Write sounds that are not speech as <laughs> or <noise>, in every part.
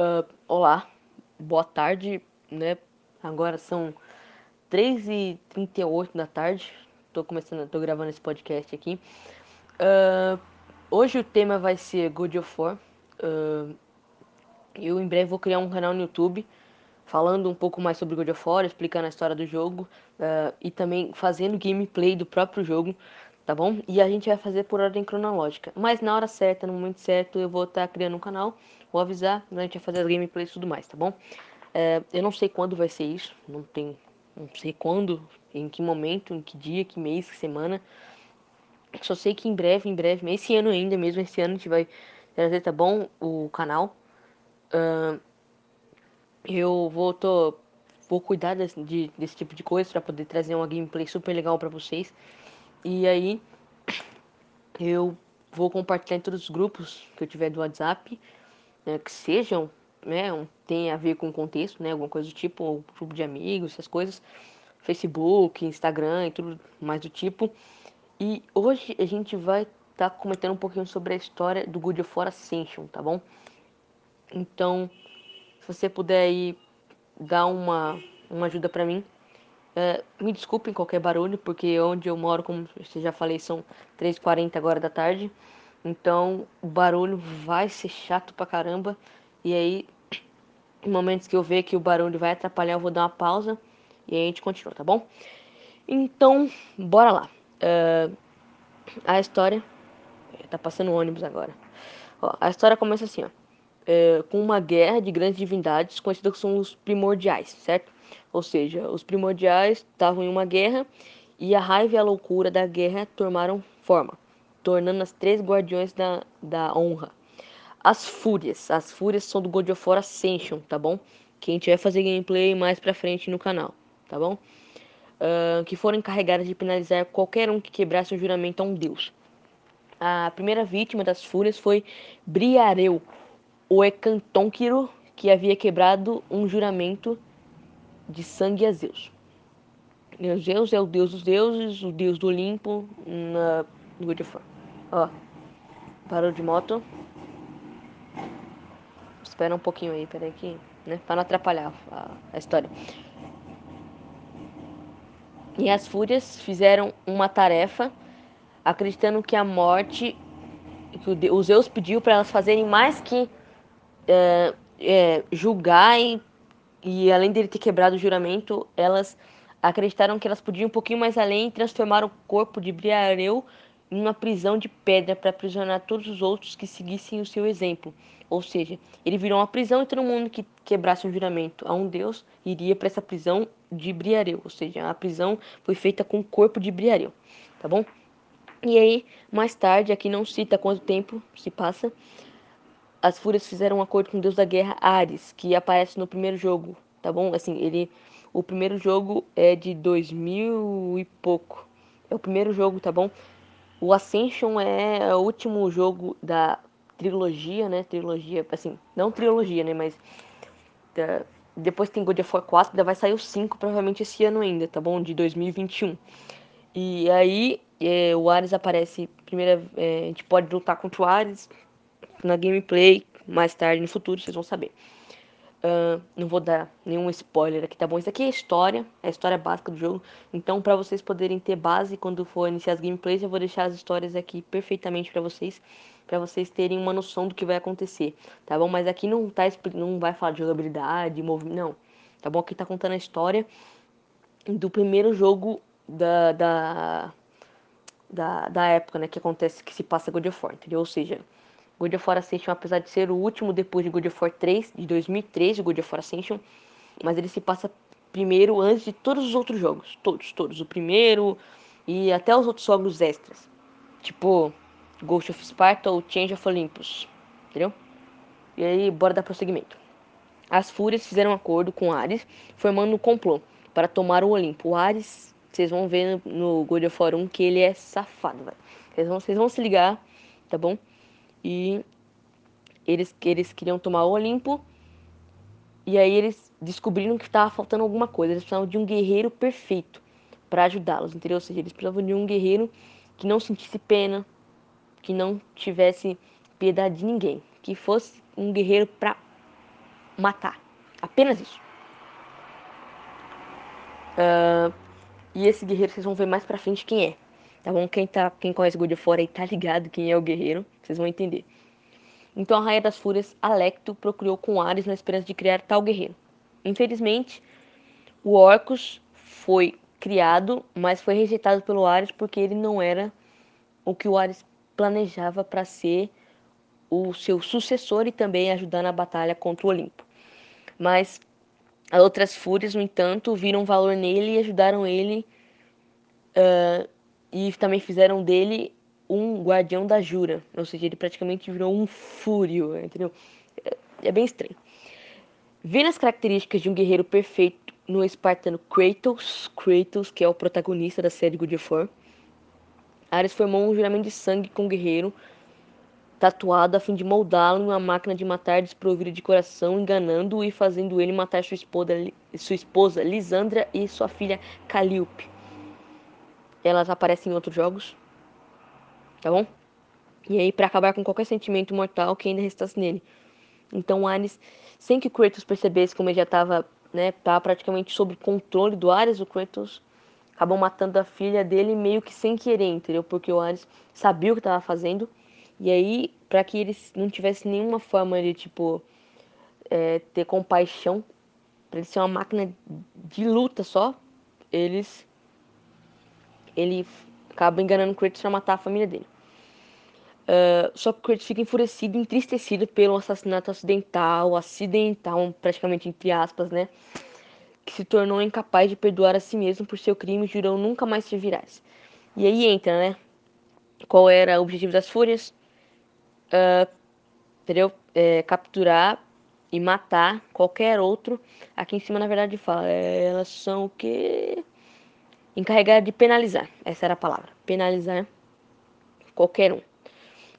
Uh, olá, boa tarde, né? Agora são 3h38 da tarde. Tô começando, tô gravando esse podcast aqui. Uh, hoje o tema vai ser God of War. Uh, eu em breve vou criar um canal no YouTube falando um pouco mais sobre God of War, explicando a história do jogo e também fazendo gameplay do próprio jogo, tá bom? E a gente vai fazer por ordem cronológica. Mas na hora certa, no momento certo, eu vou estar tá criando um canal Vou avisar, a gente vai fazer as gameplays e tudo mais, tá bom? É, eu não sei quando vai ser isso, não tem, não sei quando, em que momento, em que dia, que mês, que semana. Só sei que em breve, em breve, esse ano ainda, mesmo esse ano, a gente vai trazer, tá bom? O canal. Uh, eu vou, tô, vou cuidar desse, de, desse tipo de coisa para poder trazer uma gameplay super legal para vocês. E aí, eu vou compartilhar em todos os grupos que eu tiver do WhatsApp né, que sejam, né, um, tem a ver com o contexto, né, alguma coisa do tipo, ou grupo de amigos, essas coisas, Facebook, Instagram e tudo mais do tipo. E hoje a gente vai estar tá comentando um pouquinho sobre a história do God of War Ascension, tá bom? Então, se você puder aí dar uma, uma ajuda para mim, é, me desculpem qualquer barulho, porque onde eu moro, como eu já falei, são 3h40 agora da tarde. Então o barulho vai ser chato pra caramba. E aí, em momentos que eu ver que o barulho vai atrapalhar, eu vou dar uma pausa e aí a gente continua, tá bom? Então, bora lá. Uh, a história. Tá passando ônibus agora. Ó, a história começa assim, ó. É, com uma guerra de grandes divindades conhecidas como os primordiais, certo? Ou seja, os primordiais estavam em uma guerra e a raiva e a loucura da guerra tomaram forma tornando as três guardiões da, da honra. As fúrias. As fúrias são do God of War Ascension, tá bom? Que a gente vai fazer gameplay mais pra frente no canal, tá bom? Uh, que foram encarregadas de penalizar qualquer um que quebrasse um juramento a um deus. A primeira vítima das fúrias foi Briareu, o Ecantonquiro, que havia quebrado um juramento de sangue a Zeus. Zeus é o deus dos deuses, o deus do Olimpo, na God of War. Ó, parou de moto. Espera um pouquinho aí, peraí que, né, para não atrapalhar a, a história. E as fúrias fizeram uma tarefa, acreditando que a morte, que o Zeus pediu para elas fazerem mais que é, é, julgar e, e além dele ter quebrado o juramento, elas acreditaram que elas podiam ir um pouquinho mais além e transformar o corpo de Briareu em uma prisão de pedra para aprisionar todos os outros que seguissem o seu exemplo. Ou seja, ele virou uma prisão e todo mundo que quebrasse um juramento a um deus iria para essa prisão de Briareu. Ou seja, a prisão foi feita com o corpo de Briareu. Tá bom? E aí, mais tarde, aqui não cita quanto tempo se passa, as fúrias fizeram um acordo com o deus da guerra Ares, que aparece no primeiro jogo, tá bom? Assim, ele o primeiro jogo é de 2000 e pouco. É o primeiro jogo, tá bom? O Ascension é o último jogo da trilogia, né? Trilogia, assim, não trilogia, né? Mas depois tem God of War 4, ainda vai sair o 5 provavelmente esse ano ainda, tá bom? De 2021. E aí é, o Ares aparece, primeira, é, a gente pode lutar contra o Ares na gameplay mais tarde no futuro, vocês vão saber. Uh, não vou dar nenhum spoiler aqui, tá bom? Isso aqui é história, é a história básica do jogo. Então, para vocês poderem ter base quando for iniciar as gameplays, eu vou deixar as histórias aqui perfeitamente para vocês, para vocês terem uma noção do que vai acontecer, tá bom? Mas aqui não tá não vai falar de jogabilidade, movimento, não. Tá bom? Aqui tá contando a história do primeiro jogo da da, da, da época, né, que acontece que se passa God of War, entendeu? Ou seja, God of War Ascension, apesar de ser o último depois de God of War 3, de 2013, God of War Ascension, mas ele se passa primeiro antes de todos os outros jogos. Todos, todos. O primeiro e até os outros jogos extras. Tipo, Ghost of Sparta ou Change of Olympus. Entendeu? E aí, bora dar prosseguimento. As Fúrias fizeram um acordo com Ares, formando um complô para tomar o Olimpo. O Ares, vocês vão ver no God of War 1 que ele é safado, velho. Vocês vão, vocês vão se ligar, tá bom? E eles, eles queriam tomar o Olimpo. E aí eles descobriram que estava faltando alguma coisa. Eles precisavam de um guerreiro perfeito para ajudá-los, entendeu? Ou seja, eles precisavam de um guerreiro que não sentisse pena, que não tivesse piedade de ninguém, que fosse um guerreiro para matar. Apenas isso. Uh, e esse guerreiro vocês vão ver mais pra frente quem é. Tá bom? Quem, tá, quem conhece God of War aí tá <laughs> ligado quem é o guerreiro. Vocês vão entender. Então a Rainha das Fúrias, Alecto, procurou com Ares na esperança de criar tal guerreiro. Infelizmente, o Orcus foi criado, mas foi rejeitado pelo Ares porque ele não era o que o Ares planejava para ser o seu sucessor e também ajudar na batalha contra o Olimpo. Mas as outras fúrias, no entanto, viram valor nele e ajudaram ele uh, e também fizeram dele um guardião da Jura, ou seja, ele praticamente virou um fúrio, entendeu? É, é bem estranho. Vendo as características de um guerreiro perfeito no espartano Kratos, Kratos, que é o protagonista da série God of War, Ares formou um juramento de sangue com o guerreiro tatuado a fim de moldá-lo em uma máquina de matar desprovida de coração, enganando-o e fazendo ele matar sua esposa, sua esposa Lisandra e sua filha Calíope. Elas aparecem em outros jogos, tá bom? E aí, para acabar com qualquer sentimento mortal que ainda restasse nele. Então, Ares, sem que Kratos percebesse como ele já estava, né, tava praticamente sob controle do Ares, o Kratos acabou matando a filha dele meio que sem querer, entendeu? Porque o Ares sabia o que estava fazendo. E aí, para que eles não tivesse nenhuma forma de, tipo, é, ter compaixão, para ele ser uma máquina de luta só, eles. Ele acaba enganando Kratos para matar a família dele. Uh, só que Kratos fica enfurecido e entristecido pelo assassinato acidental, acidental, praticamente entre aspas, né? Que se tornou incapaz de perdoar a si mesmo por seu crime jurou nunca mais servirás. E aí entra, né? Qual era o objetivo das fúrias? Uh, entendeu? É, capturar e matar qualquer outro. Aqui em cima, na verdade, fala. É, elas são o que? Encarregadas de penalizar. Essa era a palavra. Penalizar qualquer um.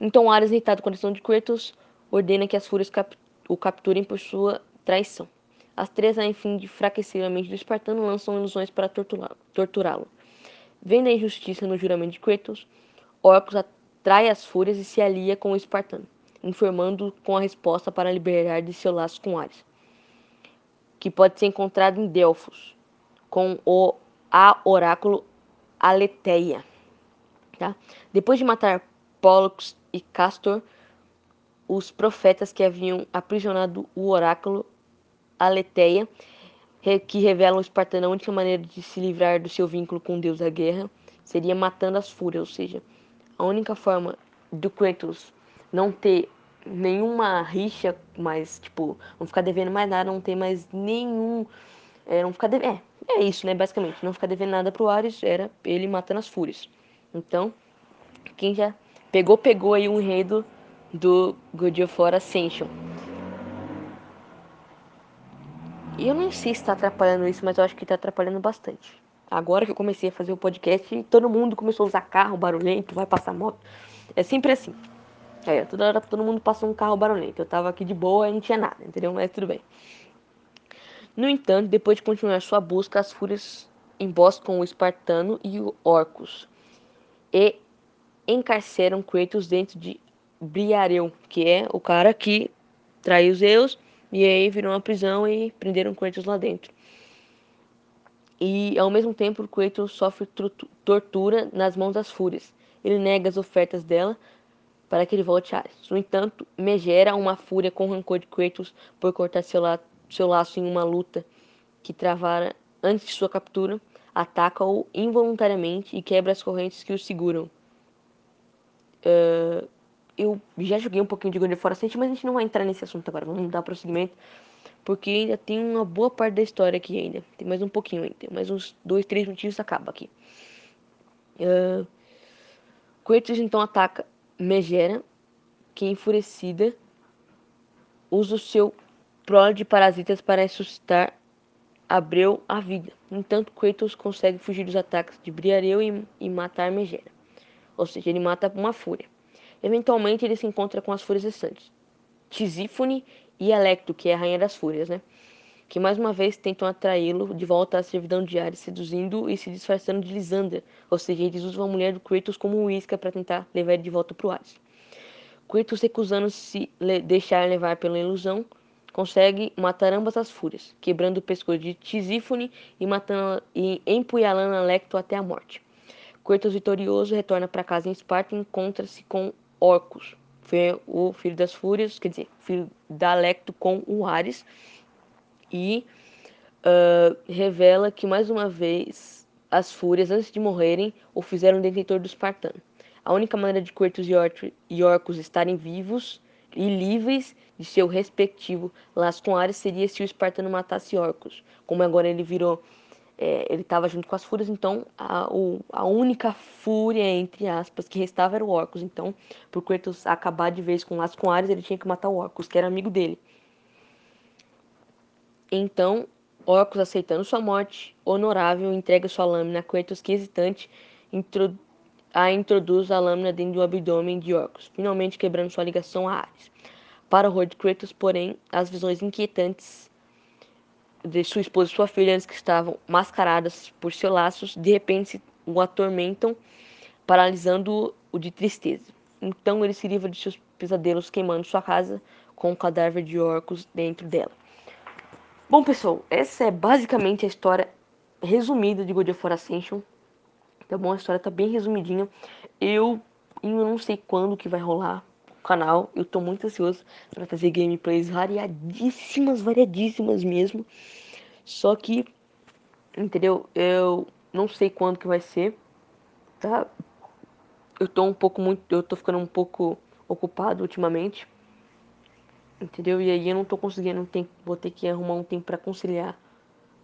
Então Ares, irritado com a decisão de Kratos, ordena que as fúrias cap o capturem por sua traição. As três, a fim de enfraquecer a mente do espartano, lançam ilusões para torturá-lo. Vendo a injustiça no juramento de Kratos, Orcus atrai as fúrias e se alia com o espartano, informando com a resposta para liberar de seu laço com Ares, que pode ser encontrado em Delfos, com o a oráculo Aletheia. Tá? Depois de matar Pollux e Castor, os profetas que haviam aprisionado o oráculo Aletheia, que revelam o espartano a única maneira de se livrar do seu vínculo com o deus da guerra, seria matando as fúrias, ou seja, a única forma do Kratos não ter nenhuma rixa mais, tipo, não ficar devendo mais nada, não ter mais nenhum. É, não ficar devendo. É, é isso, né? Basicamente, não ficar devendo nada pro Ares era ele matando as fúrias. Então, quem já Pegou, pegou aí um enredo do God of War Ascension. E eu não sei se está atrapalhando isso, mas eu acho que está atrapalhando bastante. Agora que eu comecei a fazer o podcast, todo mundo começou a usar carro barulhento, vai passar moto. É sempre assim. É, toda hora todo mundo passa um carro barulhento. Eu tava aqui de boa e não tinha nada, entendeu? Mas tudo bem. No entanto, depois de continuar sua busca, as fúrias emboscam o espartano e o Orcus. E encarceram Kratos dentro de Briareu, que é o cara que traiu Zeus, e aí virou uma prisão e prenderam Kratos lá dentro. E ao mesmo tempo, Kratos sofre tortura nas mãos das fúrias. Ele nega as ofertas dela para que ele volte a Ares. No entanto, Megera, uma fúria com rancor de Kratos por cortar seu, la seu laço em uma luta que travara antes de sua captura, ataca-o involuntariamente e quebra as correntes que o seguram. Uh, eu já joguei um pouquinho de God of War Ascent, mas a gente não vai entrar nesse assunto agora. Vamos dar prosseguimento. Porque ainda tem uma boa parte da história aqui ainda. Tem mais um pouquinho ainda. Mais uns dois, três minutinhos acaba aqui. Uh, então ataca Megera, que enfurecida usa o seu prole de parasitas para ressuscitar Abreu a vida. No entanto, Kratos consegue fugir dos ataques de Briareu e, e matar Megera ou seja, ele mata uma fúria. Eventualmente ele se encontra com as fúrias restantes, Tisífone e Electo, que é a rainha das fúrias, né? Que mais uma vez tentam atraí-lo de volta à servidão de Ares, seduzindo e se disfarçando de Lisandra, ou seja, eles usam a mulher do Kratos como isca para tentar levar ele de volta para o Ares. Kratos recusando se deixar levar pela ilusão, consegue matar ambas as fúrias, quebrando o pescoço de Tisífone e matando e empunhalando Alecto até a morte. Kratos vitorioso retorna para casa em Esparta e encontra-se com Orcus, o filho das fúrias, quer dizer, filho da Alecto com o Ares, e uh, revela que mais uma vez as fúrias, antes de morrerem, o fizeram detentor do Espartano. A única maneira de Kratos e Orcus estarem vivos e livres de seu respectivo laço com Ares seria se o Espartano matasse Orcus. Como agora ele virou, é, ele estava junto com as fúrias, então a, o, a única fúria, entre aspas, que restava era o Orcus. Então, por Kratos acabar de vez com o laço com Ares, ele tinha que matar o Orcus, que era amigo dele. Então, Orcus, aceitando sua morte honorável, entrega sua lâmina a Kratos, que hesitante, a introduz a lâmina dentro do abdômen de Orcus, finalmente quebrando sua ligação a Ares. Para o horror Kratos, porém, as visões inquietantes de sua esposa e sua filha, antes que estavam mascaradas por seus laços, de repente o atormentam, paralisando-o de tristeza. Então ele se livra de seus pesadelos, queimando sua casa com o cadáver de Orcus dentro dela. Bom, pessoal, essa é basicamente a história resumida de God of War Ascension. Tá bom? A história tá bem resumidinha. Eu, eu não sei quando que vai rolar o canal. Eu tô muito ansioso para fazer gameplays variadíssimas, variadíssimas mesmo. Só que, entendeu? Eu não sei quando que vai ser, tá? Eu tô um pouco muito, eu tô ficando um pouco ocupado ultimamente entendeu? E aí eu não tô conseguindo tempo, vou ter que arrumar um tempo para conciliar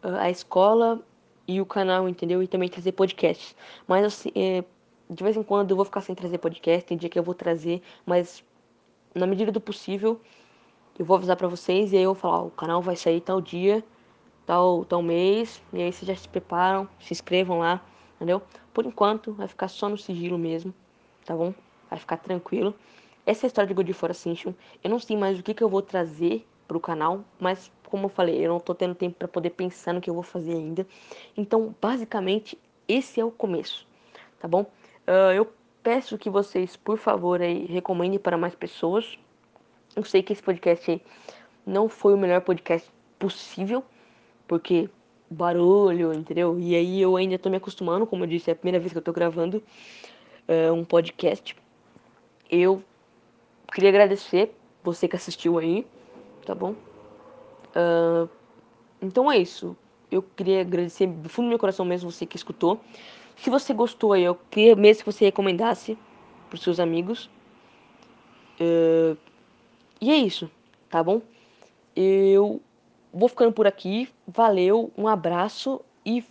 uh, a escola e o canal, entendeu? E também trazer podcasts. Mas assim, é, de vez em quando eu vou ficar sem trazer podcast, tem dia que eu vou trazer, mas na medida do possível eu vou avisar para vocês e aí eu vou falar, ó, o canal vai sair tal dia, tal, tal mês, e aí vocês já se preparam, se inscrevam lá, entendeu? Por enquanto vai ficar só no sigilo mesmo, tá bom? Vai ficar tranquilo. Essa é a história de God of War Ascension. Eu não sei mais o que, que eu vou trazer pro canal, mas como eu falei, eu não tô tendo tempo para poder pensar no que eu vou fazer ainda. Então, basicamente, esse é o começo, tá bom? Uh, eu peço que vocês, por favor, aí, recomendem para mais pessoas. Eu sei que esse podcast aí não foi o melhor podcast possível, porque barulho, entendeu? E aí eu ainda tô me acostumando, como eu disse, é a primeira vez que eu tô gravando uh, um podcast. Eu queria agradecer você que assistiu aí, tá bom? Uh, então é isso. Eu queria agradecer do fundo do meu coração mesmo você que escutou. Se você gostou eu queria mesmo que você recomendasse para seus amigos. Uh, e é isso, tá bom? Eu vou ficando por aqui. Valeu, um abraço e!